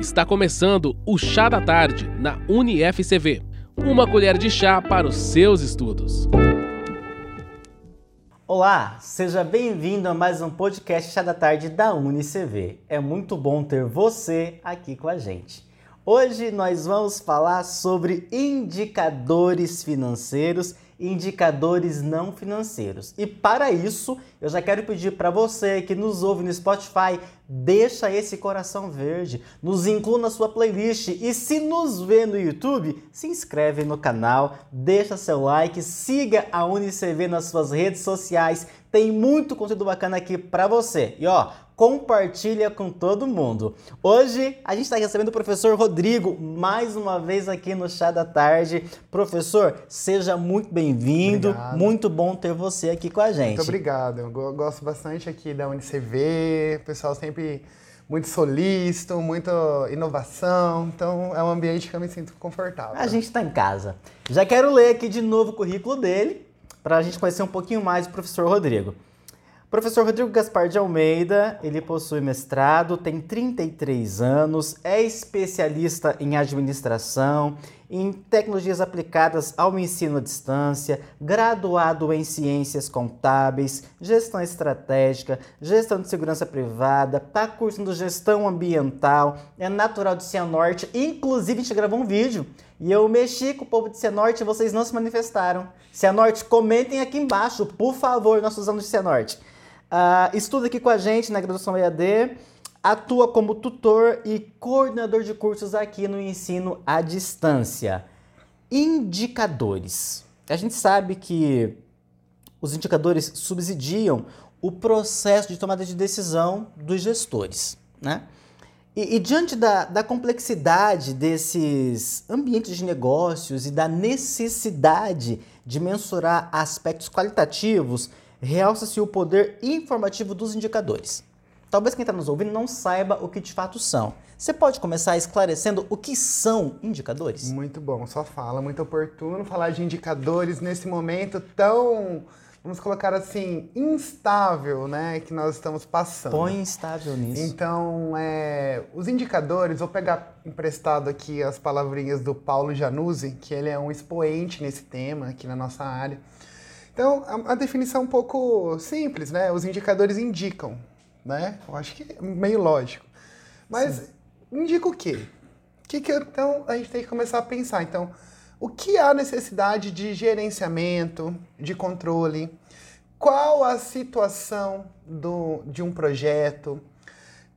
Está começando o Chá da Tarde na UniFCV. Uma colher de chá para os seus estudos. Olá, seja bem-vindo a mais um podcast Chá da Tarde da UniCV. É muito bom ter você aqui com a gente. Hoje nós vamos falar sobre indicadores financeiros indicadores não financeiros. E para isso, eu já quero pedir para você que nos ouve no Spotify, deixa esse coração verde, nos inclua na sua playlist e se nos vê no YouTube, se inscreve no canal, deixa seu like, siga a UniCV nas suas redes sociais, tem muito conteúdo bacana aqui para você. E ó, compartilha com todo mundo. Hoje a gente está recebendo o professor Rodrigo mais uma vez aqui no Chá da Tarde. Professor, seja muito bem-vindo. Muito bom ter você aqui com a gente. Muito obrigado. Eu gosto bastante aqui da UnicV. O pessoal sempre muito solícito, muita inovação. Então é um ambiente que eu me sinto confortável. A gente está em casa. Já quero ler aqui de novo o currículo dele para a gente conhecer um pouquinho mais do professor Rodrigo. Professor Rodrigo Gaspar de Almeida, ele possui mestrado, tem 33 anos, é especialista em administração, em tecnologias aplicadas ao ensino à distância, graduado em ciências contábeis, gestão estratégica, gestão de segurança privada, está cursando gestão ambiental, é natural de Cianorte, inclusive a gente gravou um vídeo e eu mexi com o povo de Cianorte e vocês não se manifestaram. Cianorte, comentem aqui embaixo, por favor, nossos alunos de Cianorte. Uh, estuda aqui com a gente na graduação EAD, atua como tutor e coordenador de cursos aqui no ensino à distância. Indicadores. A gente sabe que os indicadores subsidiam o processo de tomada de decisão dos gestores, né? E, e diante da, da complexidade desses ambientes de negócios e da necessidade de mensurar aspectos qualitativos, realça-se o poder informativo dos indicadores. Talvez quem está nos ouvindo não saiba o que de fato são. Você pode começar esclarecendo o que são indicadores? Muito bom, só fala, muito oportuno falar de indicadores nesse momento tão, vamos colocar assim, instável, né, que nós estamos passando. Põe instável nisso. Então, é, os indicadores, vou pegar emprestado aqui as palavrinhas do Paulo Januzzi, que ele é um expoente nesse tema aqui na nossa área. Então, a, a definição é um pouco simples, né? Os indicadores indicam, né? Eu acho que é meio lógico. Mas Sim. indica o quê? O que, que então a gente tem que começar a pensar? Então, o que há necessidade de gerenciamento, de controle? Qual a situação do, de um projeto?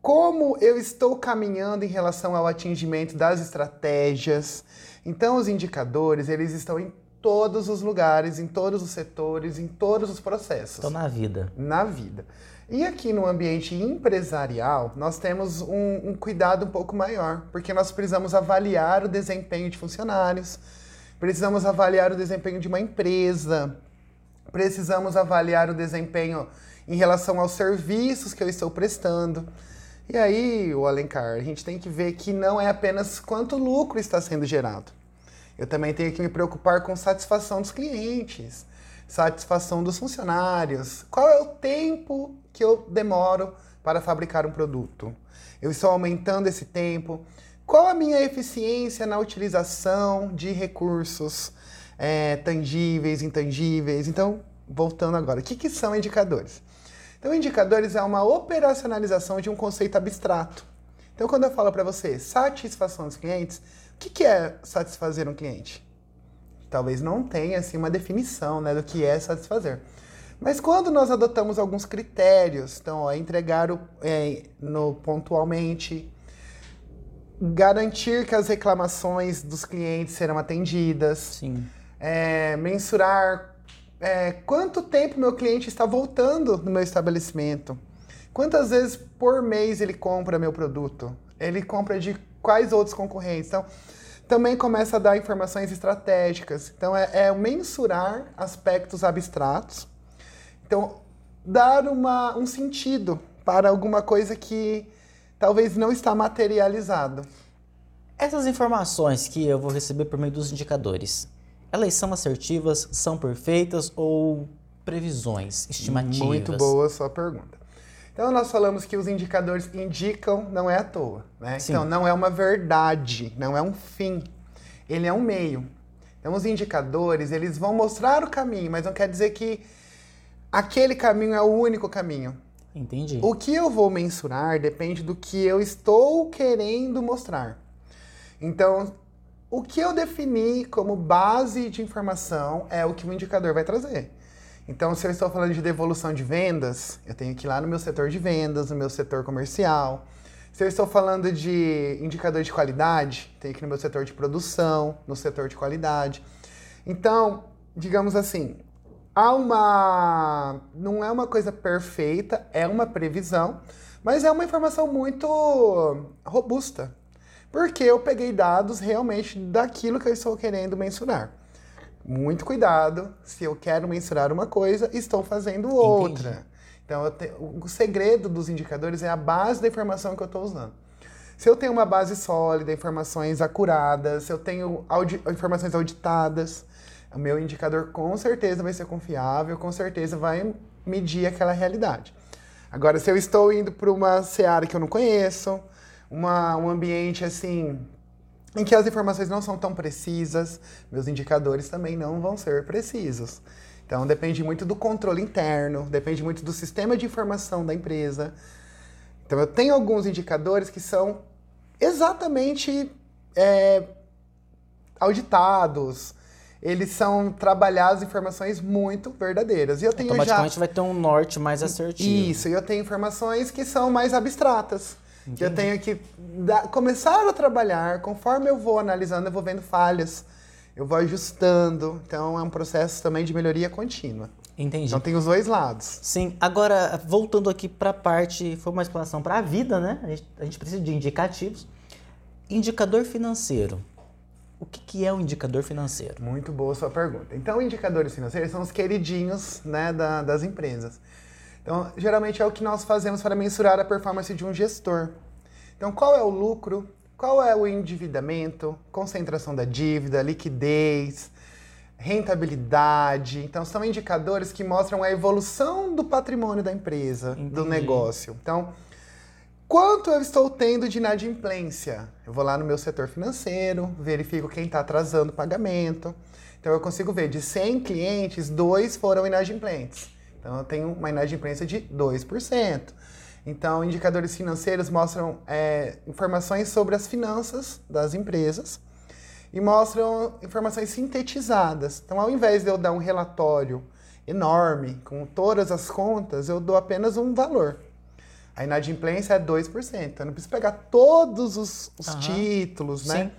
Como eu estou caminhando em relação ao atingimento das estratégias? Então, os indicadores, eles estão em todos os lugares, em todos os setores, em todos os processos. Então, na vida. Na vida. E aqui no ambiente empresarial, nós temos um, um, cuidado um pouco maior, porque nós precisamos avaliar o desempenho de funcionários, precisamos avaliar o desempenho de uma empresa, precisamos avaliar o desempenho em relação aos serviços que eu estou prestando. E aí, o Alencar, a gente tem que ver que não é apenas quanto lucro está sendo gerado. Eu também tenho que me preocupar com satisfação dos clientes, satisfação dos funcionários. Qual é o tempo que eu demoro para fabricar um produto? Eu estou aumentando esse tempo. Qual a minha eficiência na utilização de recursos é, tangíveis, intangíveis? Então, voltando agora, o que, que são indicadores? Então, indicadores é uma operacionalização de um conceito abstrato. Então, quando eu falo para você satisfação dos clientes, o que, que é satisfazer um cliente? Talvez não tenha assim, uma definição né, do que é satisfazer. Mas quando nós adotamos alguns critérios, então, ó, entregar o, é, no, pontualmente, garantir que as reclamações dos clientes serão atendidas, é, mensurar é, quanto tempo meu cliente está voltando no meu estabelecimento, quantas vezes por mês ele compra meu produto, ele compra de quais outros concorrentes. Então, também começa a dar informações estratégicas. Então, é, é mensurar aspectos abstratos. Então, dar uma, um sentido para alguma coisa que talvez não está materializado. Essas informações que eu vou receber por meio dos indicadores, elas são assertivas, são perfeitas ou previsões, estimativas? Muito boa a sua pergunta. Então nós falamos que os indicadores indicam, não é à toa, né? Sim. Então não é uma verdade, não é um fim, ele é um meio. Então os indicadores eles vão mostrar o caminho, mas não quer dizer que aquele caminho é o único caminho. Entendi. O que eu vou mensurar depende do que eu estou querendo mostrar. Então, o que eu defini como base de informação é o que o indicador vai trazer. Então, se eu estou falando de devolução de vendas, eu tenho que ir lá no meu setor de vendas, no meu setor comercial. Se eu estou falando de indicador de qualidade, tenho que ir no meu setor de produção, no setor de qualidade. Então, digamos assim, há uma. Não é uma coisa perfeita, é uma previsão, mas é uma informação muito robusta. Porque eu peguei dados realmente daquilo que eu estou querendo mensurar. Muito cuidado, se eu quero mensurar uma coisa, estou fazendo outra. Entendi. Então, te- o segredo dos indicadores é a base da informação que eu estou usando. Se eu tenho uma base sólida, informações acuradas, se eu tenho audi- informações auditadas, o meu indicador com certeza vai ser confiável, com certeza vai medir aquela realidade. Agora, se eu estou indo para uma seara que eu não conheço, uma- um ambiente assim em que as informações não são tão precisas, meus indicadores também não vão ser precisos. Então depende muito do controle interno, depende muito do sistema de informação da empresa. Então eu tenho alguns indicadores que são exatamente é, auditados, eles são trabalhados informações muito verdadeiras. E eu tenho já Automaticamente vai ter um norte mais assertivo. isso, e eu tenho informações que são mais abstratas. Que eu tenho que dar- começar a trabalhar, conforme eu vou analisando, eu vou vendo falhas, eu vou ajustando. Então é um processo também de melhoria contínua. Entendi. Então tem os dois lados. Sim, agora voltando aqui para a parte, foi uma explanação para a vida, né? A gente, a gente precisa de indicativos. Indicador financeiro. O que, que é um indicador financeiro? Muito boa sua pergunta. Então, indicadores financeiros são os queridinhos né, da- das empresas. Então, geralmente é o que nós fazemos para mensurar a performance de um gestor. Então, qual é o lucro? Qual é o endividamento? Concentração da dívida, liquidez, rentabilidade. Então, são indicadores que mostram a evolução do patrimônio da empresa, do Entendi. negócio. Então, Quanto eu estou tendo de inadimplência? Eu vou lá no meu setor financeiro, verifico quem está atrasando o pagamento. Então eu consigo ver de 100 clientes, dois foram inadimplentes. Então eu tenho uma inadimplência de 2%. Então indicadores financeiros mostram é, informações sobre as finanças das empresas e mostram informações sintetizadas. Então ao invés de eu dar um relatório enorme com todas as contas, eu dou apenas um valor. A inadimplência é 2%. Então, eu não preciso pegar todos os, os Aham. títulos, né? Sim.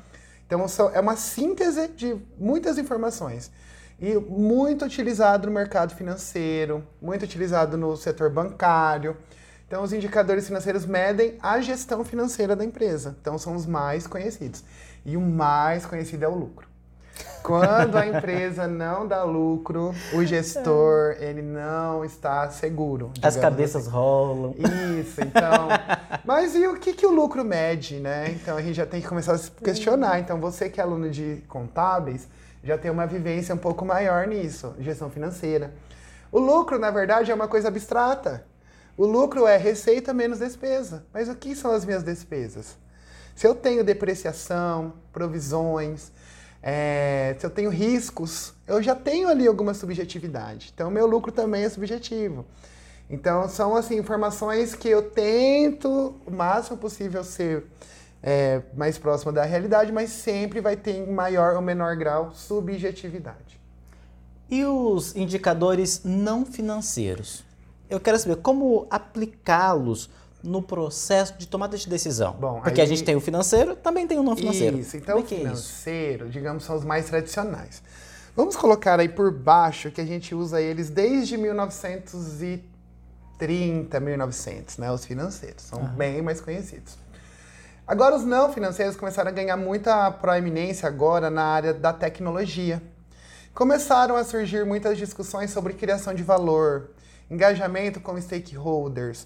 Então, é uma síntese de muitas informações. E muito utilizado no mercado financeiro, muito utilizado no setor bancário. Então, os indicadores financeiros medem a gestão financeira da empresa. Então, são os mais conhecidos. E o mais conhecido é o lucro. Quando a empresa não dá lucro, o gestor, ele não está seguro. As cabeças rolam. isso, então. Mas e o que, que o lucro mede, né? Então a gente já tem que começar a se questionar. Então, você que é aluno de contábeis, já tem uma vivência um pouco maior nisso, gestão financeira. O lucro, na verdade, é uma coisa abstrata. O lucro é receita menos despesa. Mas o que são as minhas despesas? Se eu tenho depreciação, provisões, é, se eu tenho riscos, eu já tenho ali alguma subjetividade. Então, meu lucro também é subjetivo. Então, são assim, informações que eu tento o máximo possível ser é, mais próximo da realidade, mas sempre vai ter em maior ou menor grau subjetividade. E os indicadores não financeiros? Eu quero saber como aplicá-los no processo de tomada de decisão. Bom, Porque a aí- gente tem o financeiro, também tem o não financeiro. Isso, então o é é financeiro, digamos, são os mais tradicionais. Vamos colocar aí por baixo que a gente usa eles desde 1930, 1900, né? Os financeiros, são bem mais conhecidos. Agora, os não financeiros começaram a ganhar muita proeminência agora na área da tecnologia. Começaram a surgir muitas discussões sobre criação de valor, engajamento com stakeholders,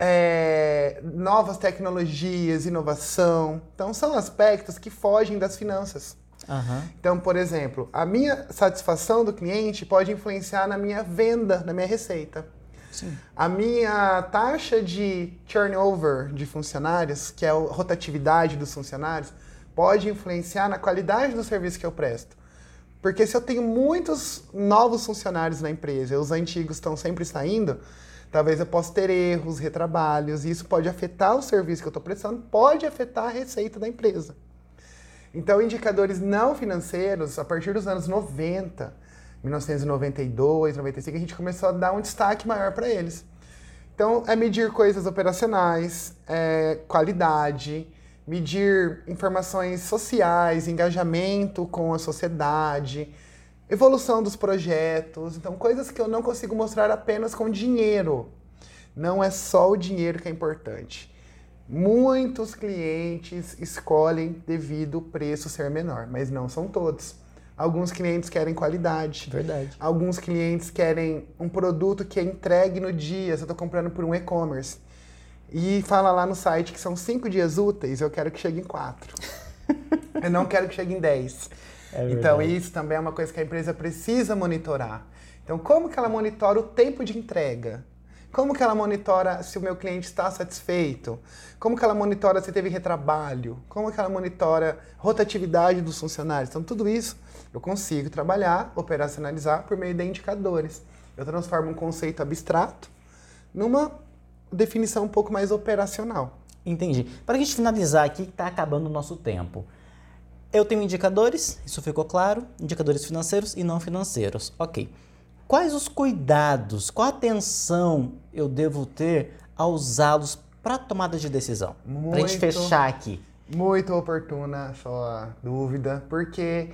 é, novas tecnologias, inovação. Então, são aspectos que fogem das finanças. Aham. Então, por exemplo, a minha satisfação do cliente pode influenciar na minha venda, na minha receita. Sim. A minha taxa de turnover de funcionários, que é a rotatividade dos funcionários, pode influenciar na qualidade do serviço que eu presto. Porque se eu tenho muitos novos funcionários na empresa e os antigos estão sempre saindo, talvez eu possa ter erros, retrabalhos, e isso pode afetar o serviço que eu estou prestando, pode afetar a receita da empresa. Então, indicadores não financeiros, a partir dos anos 90, 1992, 95, a gente começou a dar um destaque maior para eles. Então, é medir coisas operacionais, é, qualidade, medir informações sociais, engajamento com a sociedade, evolução dos projetos. Então, coisas que eu não consigo mostrar apenas com dinheiro. Não é só o dinheiro que é importante. Muitos clientes escolhem devido o preço ser menor, mas não são todos. Alguns clientes querem qualidade. Verdade. Alguns clientes querem um produto que é entregue no dia. Se eu estou comprando por um e-commerce. E fala lá no site que são cinco dias úteis, eu quero que chegue em quatro. eu não quero que chegue em dez. É então, isso também é uma coisa que a empresa precisa monitorar. Então, como que ela monitora o tempo de entrega? Como que ela monitora se o meu cliente está satisfeito? Como que ela monitora se teve retrabalho? Como que ela monitora rotatividade dos funcionários? Então, tudo isso eu consigo trabalhar, operacionalizar por meio de indicadores. Eu transformo um conceito abstrato numa definição um pouco mais operacional. Entendi. Para a gente finalizar aqui, está acabando o nosso tempo. Eu tenho indicadores, isso ficou claro, indicadores financeiros e não financeiros. Ok. Quais os cuidados, qual atenção eu devo ter ao usá-los para tomada de decisão? Para a gente Muito. fechar aqui. Muito oportuna a sua dúvida, porque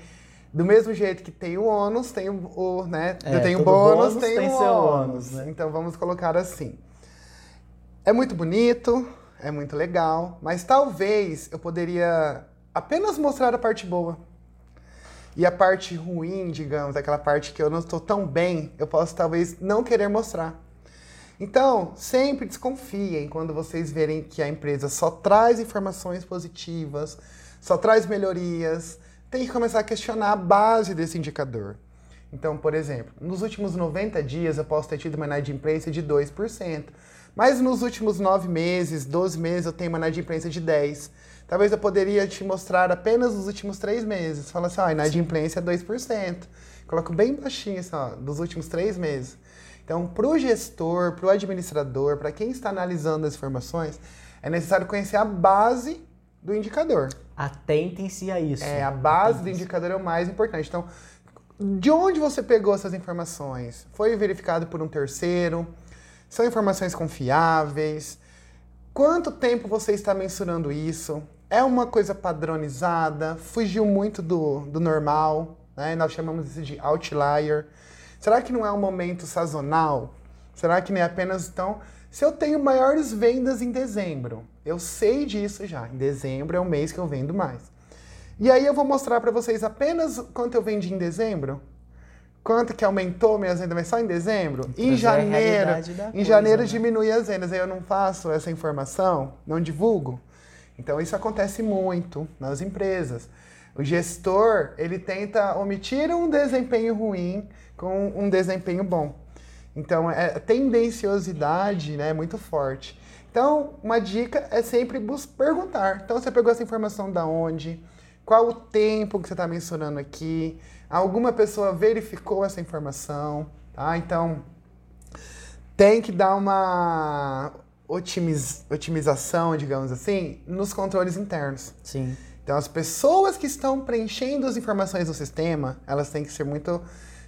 do mesmo jeito que tem o ônus, tem o, né? É, tem o bônus, bônus tem, tem o seu ônus. ônus, né? Então vamos colocar assim. É muito bonito, é muito legal, mas talvez eu poderia apenas mostrar a parte boa. E a parte ruim, digamos, aquela parte que eu não estou tão bem, eu posso talvez não querer mostrar. Então, sempre desconfiem quando vocês verem que a empresa só traz informações positivas, só traz melhorias. Tem que começar a questionar a base desse indicador. Então, por exemplo, nos últimos 90 dias eu posso ter tido uma inadimplência de 2%. Mas nos últimos 9 meses, 12 meses, eu tenho uma inadimplência de 10%. Talvez eu poderia te mostrar apenas os últimos 3 meses. Fala assim, ó, inadimplência é 2%. Coloco bem baixinho assim, ó, dos últimos 3 meses. Então, para o gestor, para o administrador, para quem está analisando as informações, é necessário conhecer a base do indicador. Atentem-se a isso. É, a base do indicador é o mais importante. Então, de onde você pegou essas informações? Foi verificado por um terceiro? São informações confiáveis? Quanto tempo você está mensurando isso? É uma coisa padronizada? Fugiu muito do, do normal? Né? Nós chamamos isso de outlier. Será que não é um momento sazonal? Será que não é apenas então? Se eu tenho maiores vendas em dezembro, eu sei disso já. Em dezembro é o mês que eu vendo mais. E aí eu vou mostrar para vocês apenas quanto eu vendi em dezembro. Quanto que aumentou minhas vendas, mas só em dezembro? Em janeiro, em coisa, janeiro né? diminui as vendas. Aí eu não faço essa informação, não divulgo. Então isso acontece muito nas empresas. O gestor, ele tenta omitir um desempenho ruim com um desempenho bom. Então, é tendenciosidade né, muito forte. Então, uma dica é sempre perguntar. Então, você pegou essa informação da onde? Qual o tempo que você está mencionando aqui? Alguma pessoa verificou essa informação? Tá? Então, tem que dar uma otimiz- otimização, digamos assim, nos controles internos. Sim. Então, as pessoas que estão preenchendo as informações do sistema, elas têm que ser muito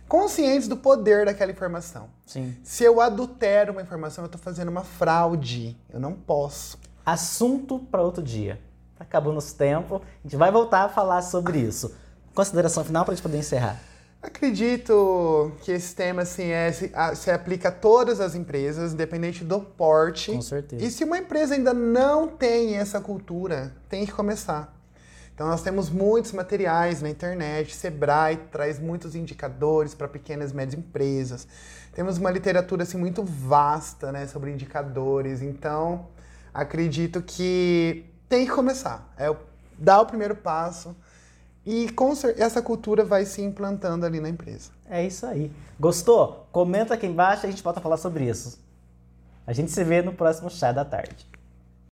conscientes do poder daquela informação. Sim. Se eu adultero uma informação, eu estou fazendo uma fraude. Eu não posso. Assunto para outro dia. Acabando nosso tempo. A gente vai voltar a falar sobre isso. Consideração final para a gente poder encerrar. Acredito que esse tema assim, é, se, a- se aplica a todas as empresas, independente do porte. Com certeza. E se uma empresa ainda não tem essa cultura, tem que começar. Então nós temos muitos materiais na internet, Sebrae traz muitos indicadores para pequenas e médias empresas. Temos uma literatura assim muito vasta, né, sobre indicadores. Então, acredito que tem que começar. É dar o primeiro passo e com essa cultura vai se implantando ali na empresa. É isso aí. Gostou? Comenta aqui embaixo e a gente volta a falar sobre isso. A gente se vê no próximo chá da tarde.